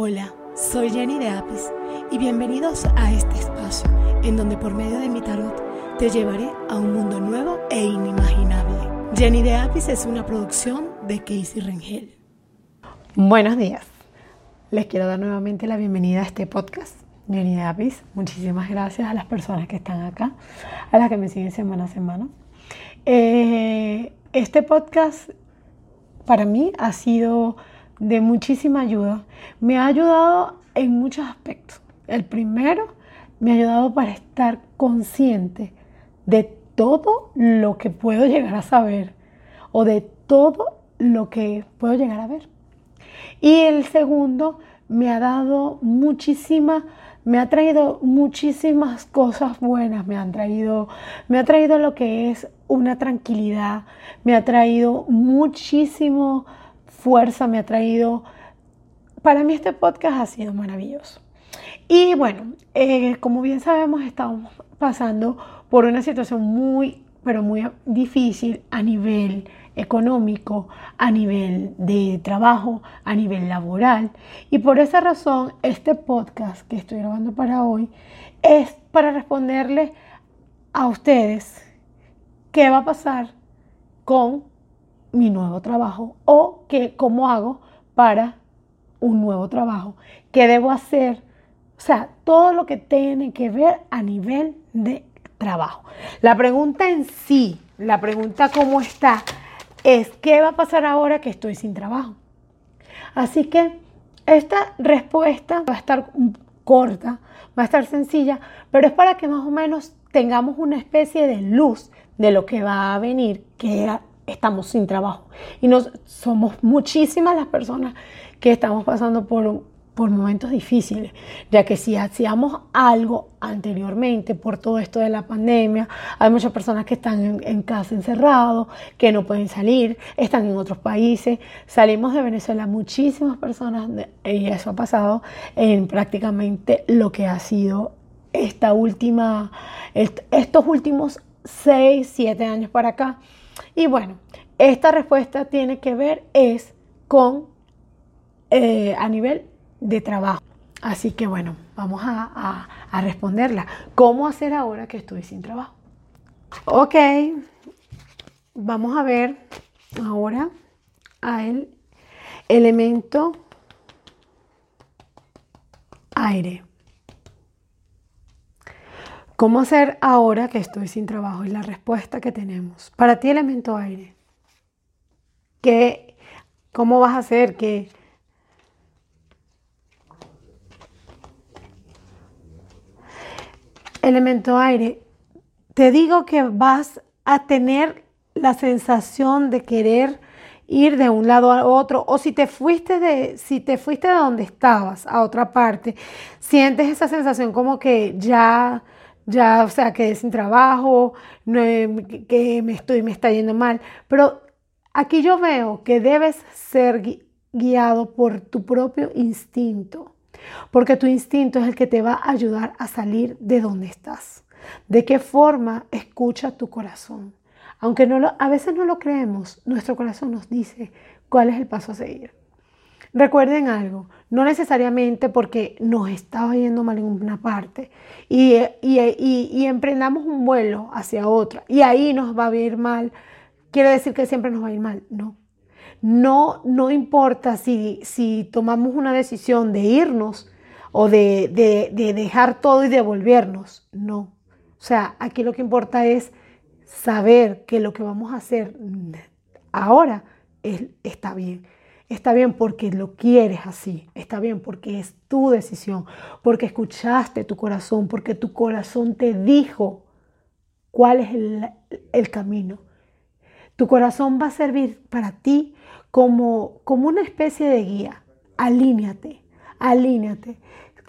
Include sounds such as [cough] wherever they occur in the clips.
Hola, soy Jenny de Apis y bienvenidos a este espacio en donde por medio de mi tarot te llevaré a un mundo nuevo e inimaginable. Jenny de Apis es una producción de Casey Rengel. Buenos días. Les quiero dar nuevamente la bienvenida a este podcast. Jenny de Apis, muchísimas gracias a las personas que están acá, a las que me siguen semana a semana. Eh, este podcast para mí ha sido de muchísima ayuda. Me ha ayudado en muchos aspectos. El primero, me ha ayudado para estar consciente de todo lo que puedo llegar a saber o de todo lo que puedo llegar a ver. Y el segundo, me ha dado muchísima, me ha traído muchísimas cosas buenas, me han traído, me ha traído lo que es una tranquilidad, me ha traído muchísimo fuerza, me ha traído... Para mí este podcast ha sido maravilloso. Y bueno, eh, como bien sabemos, estamos pasando por una situación muy, pero muy difícil a nivel económico, a nivel de trabajo, a nivel laboral. Y por esa razón, este podcast que estoy grabando para hoy es para responderle a ustedes qué va a pasar con mi nuevo trabajo o que, cómo hago para un nuevo trabajo, qué debo hacer, o sea, todo lo que tiene que ver a nivel de trabajo. La pregunta en sí, la pregunta cómo está, es qué va a pasar ahora que estoy sin trabajo. Así que esta respuesta va a estar corta, va a estar sencilla, pero es para que más o menos tengamos una especie de luz de lo que va a venir, que estamos sin trabajo. Y nos, somos muchísimas las personas que estamos pasando por, por momentos difíciles, ya que si hacíamos algo anteriormente por todo esto de la pandemia, hay muchas personas que están en, casa encerrados, que no pueden salir, están en otros países. Salimos de Venezuela muchísimas personas, y eso ha pasado en prácticamente lo que ha sido esta última, estos últimos 6, 7 años para acá y bueno, esta respuesta tiene que ver es con eh, a nivel de trabajo. Así que bueno, vamos a, a responderla. ¿Cómo hacer ahora que estoy sin trabajo? Ok, vamos a ver ahora al elemento aire. ¿Cómo hacer ahora que estoy sin trabajo? Y la respuesta que tenemos. Para ti, elemento aire. ¿Qué, ¿Cómo vas a hacer? que Elemento aire. Te digo que vas a tener la sensación de querer ir de un lado a otro o si te fuiste de si te fuiste de donde estabas a otra parte sientes esa sensación como que ya ya, o sea, quedé sin trabajo, que me estoy, me está yendo mal. Pero aquí yo veo que debes ser guiado por tu propio instinto, porque tu instinto es el que te va a ayudar a salir de donde estás. ¿De qué forma escucha tu corazón? Aunque no a veces no lo creemos, nuestro corazón nos dice cuál es el paso a seguir. Recuerden algo, no necesariamente porque nos estaba yendo mal en una parte y, emprendamos un vuelo hacia otra y ahí nos va a ir mal, quiere decir que siempre nos va a ir mal. No, no, no importa si, si tomamos una decisión de irnos o de, de dejar todo y devolvernos, no. O sea, aquí lo que importa es saber que lo que vamos a hacer ahora es, está bien Está bien porque lo quieres así, está bien porque es tu decisión, porque escuchaste tu corazón, porque tu corazón te dijo cuál es el, camino. Tu corazón va a servir para ti como, como una especie de guía. Alíñate, alíñate,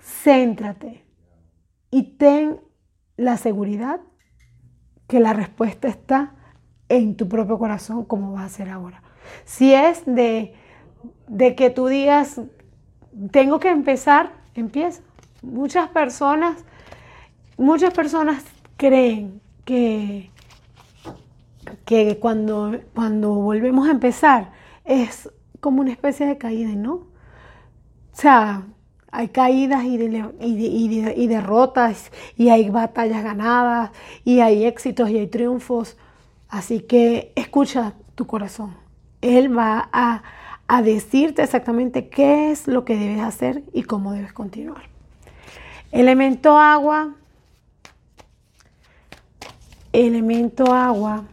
céntrate y ten la seguridad que la respuesta está en tu propio corazón como va a ser ahora. Si es de de que tú digas, tengo que empezar, empieza. Muchas personas, muchas personas creen que, que cuando, cuando volvemos a empezar es como una especie de caída, ¿no? O sea, hay caídas y, y, derrotas, y hay batallas ganadas, y hay éxitos y hay triunfos. Así que escucha tu corazón. Él va a, a decirte exactamente qué es lo que debes hacer y cómo debes continuar. Elemento agua. Elemento agua.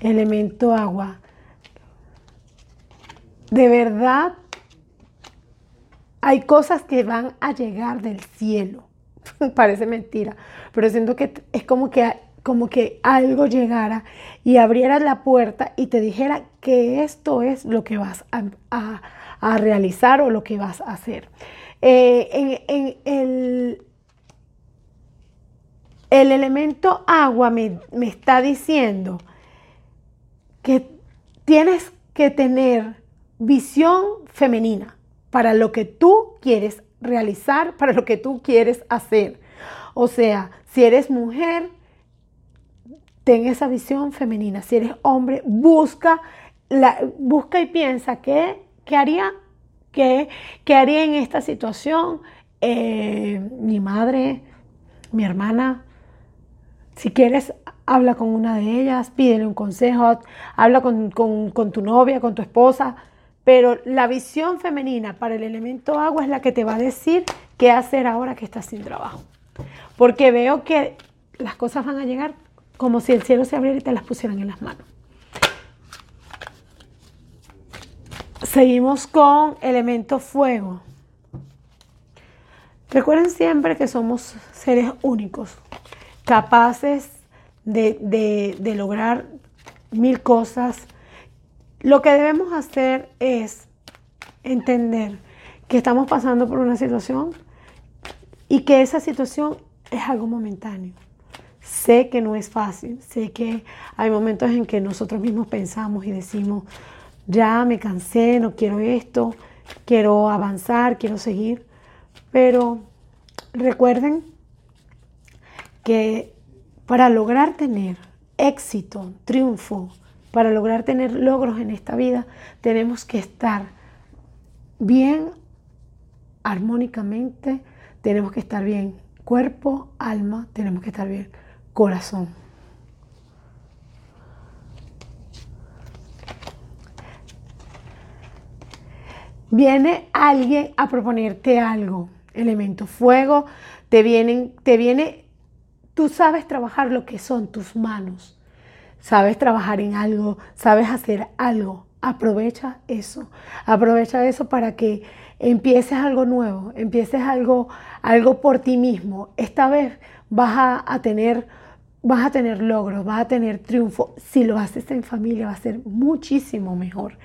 Elemento agua de verdad hay cosas que van a llegar del cielo. [laughs] Parece mentira, pero siento que es como que, como que algo llegara y abriera la puerta y te dijera que esto es lo que vas a, realizar o lo que vas a hacer. Eh, en, el, el, elemento agua me, me está diciendo que tienes que tener visión femenina para lo que tú quieres realizar, para lo que tú quieres hacer. O sea, si eres mujer, ten esa visión femenina. Si eres hombre, busca, busca y piensa qué, qué haría, qué, qué, haría en esta situación eh, mi madre, mi hermana. Si quieres, habla con una de ellas, pídele un consejo, habla con, con tu novia, con tu esposa pero la visión femenina para el elemento agua es la que te va a decir qué hacer ahora que estás sin trabajo. Porque veo que las cosas van a llegar como si el cielo se abriera y te las pusieran en las manos. Seguimos con elemento fuego. Recuerden siempre que somos seres únicos, capaces de, de lograr mil cosas, lo que debemos hacer es entender que estamos pasando por una situación y que esa situación es algo momentáneo. Sé que no es fácil, sé que hay momentos en que nosotros mismos pensamos y decimos, ya me cansé, no quiero esto, quiero avanzar, quiero seguir, pero recuerden que para lograr tener éxito, triunfo, para lograr tener logros en esta vida, tenemos que estar bien armónicamente, tenemos que estar bien cuerpo, alma, tenemos que estar bien corazón. Viene alguien a proponerte algo, elemento fuego, te vienen, te viene, tú sabes trabajar lo que son tus manos sabes trabajar en algo, sabes hacer algo, aprovecha eso. Aprovecha eso para que empieces algo nuevo, empieces algo, algo por ti mismo. Esta vez vas a, tener vas a tener logros, vas a tener triunfo. Si lo haces en familia va a ser muchísimo mejor.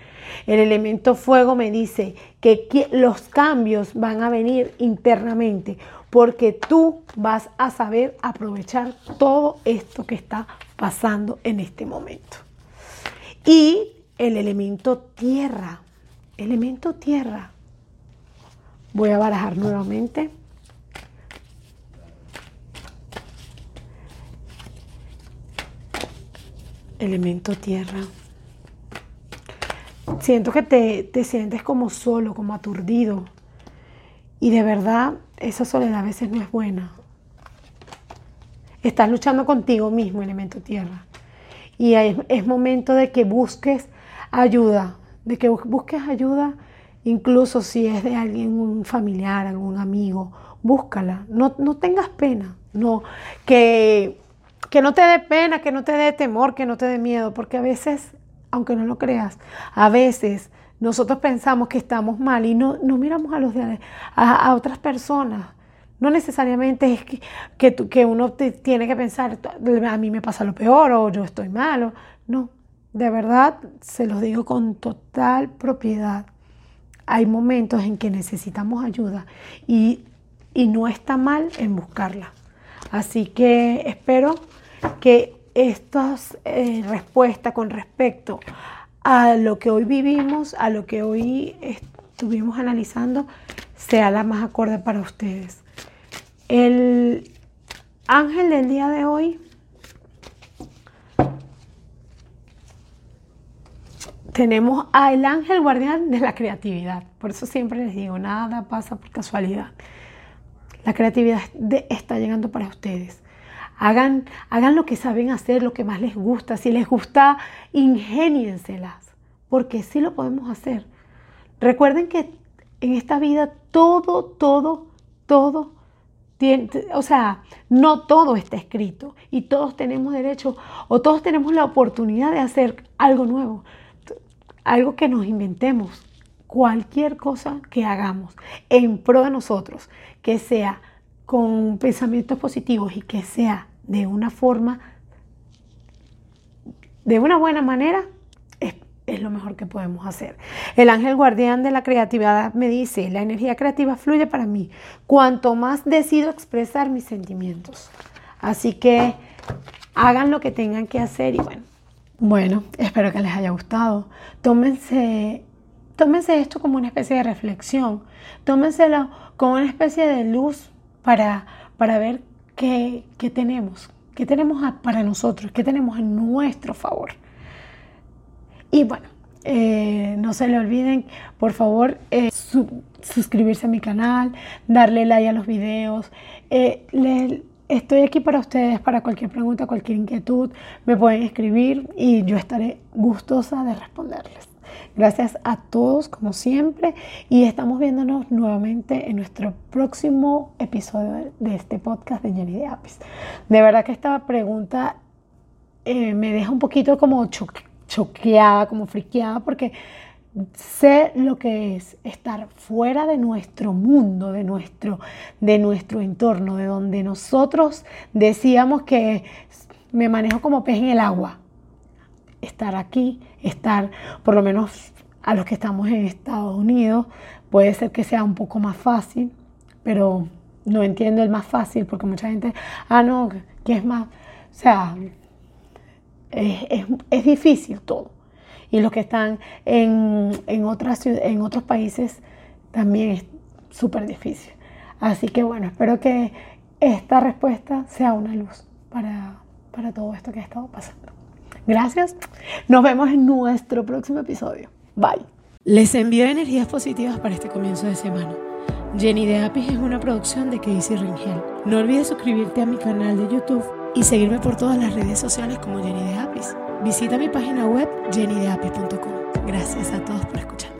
El elemento fuego me dice que los cambios van a venir internamente porque tú vas a saber aprovechar todo esto que está pasando en este momento. Y el elemento tierra, elemento tierra. Voy a barajar nuevamente. Elemento tierra. Siento que te, te sientes como solo, como aturdido. Y de verdad esa soledad a veces no es buena. Estás luchando contigo mismo, elemento tierra. Y es, momento de que busques ayuda, de que busques ayuda, incluso si es de alguien, un familiar, algún amigo, búscala. No, no tengas pena, no, que, que no te dé pena, que no te dé temor, que no te dé miedo, porque a veces, aunque no lo creas, a veces nosotros pensamos que estamos mal y no, no miramos a, los a, otras personas. No necesariamente es que, que, uno tiene que pensar, a mí me pasa lo peor o yo estoy malo. No, de verdad se los digo con total propiedad. Hay momentos en que necesitamos ayuda y, no está mal en buscarla. Así que espero que estas eh, respuestas con respecto a lo que hoy vivimos, a lo que hoy estuvimos analizando, sea la más acorde para ustedes. El ángel del día de hoy tenemos al ángel guardián de la creatividad. Por eso siempre les digo, nada pasa por casualidad. La creatividad está llegando para ustedes. Hagan, hagan lo que saben hacer, lo que más les gusta. Si les gusta, ingénienselas, porque sí lo podemos hacer. Recuerden que en esta vida todo, todo, todo, tiene, o sea, no todo está escrito y todos tenemos derecho o todos tenemos la oportunidad de hacer algo nuevo, algo que nos inventemos, cualquier cosa que hagamos en pro de nosotros, que sea con pensamientos positivos y que sea de una forma, de una buena manera, es, lo mejor que podemos hacer. El ángel guardián de la creatividad me dice, la energía creativa fluye para mí cuanto más decido expresar mis sentimientos. Así que hagan lo que tengan que hacer y bueno. Bueno, espero que les haya gustado. Tómense, tómense esto como una especie de reflexión. Tómenselo como una especie de luz para, para ver qué, tenemos, qué tenemos para nosotros, qué tenemos en nuestro favor. Y bueno, eh, no se le olviden, por favor, eh, suscribirse a mi canal, darle like a los videos. Eh, estoy aquí para ustedes, para cualquier pregunta, cualquier inquietud, me pueden escribir y yo estaré gustosa de responderles. Gracias a todos, como siempre, y estamos viéndonos nuevamente en nuestro próximo episodio de este podcast de Jenny de Apis. De verdad que esta pregunta eh, me deja un poquito como choqueada, como friqueada, porque sé lo que es estar fuera de nuestro mundo, de nuestro, de nuestro entorno, de donde nosotros decíamos que me manejo como pez en el agua estar aquí, estar por lo menos a los que estamos en Estados Unidos, puede ser que sea un poco más fácil, pero no entiendo el más fácil porque mucha gente, ah, no, que es más, o sea, es, difícil todo. Y los que están en, en, otras, en otros países también es súper difícil. Así que bueno, espero que esta respuesta sea una luz para, para todo esto que ha estado pasando. Gracias. Nos vemos en nuestro próximo episodio. Bye. Les envío energías positivas para este comienzo de semana. Jenny de Apis es una producción de Casey Ringel. No olvides suscribirte a mi canal de YouTube y seguirme por todas las redes sociales como Jenny de Apis. Visita mi página web jennydeapis.com. Gracias a todos por escuchar.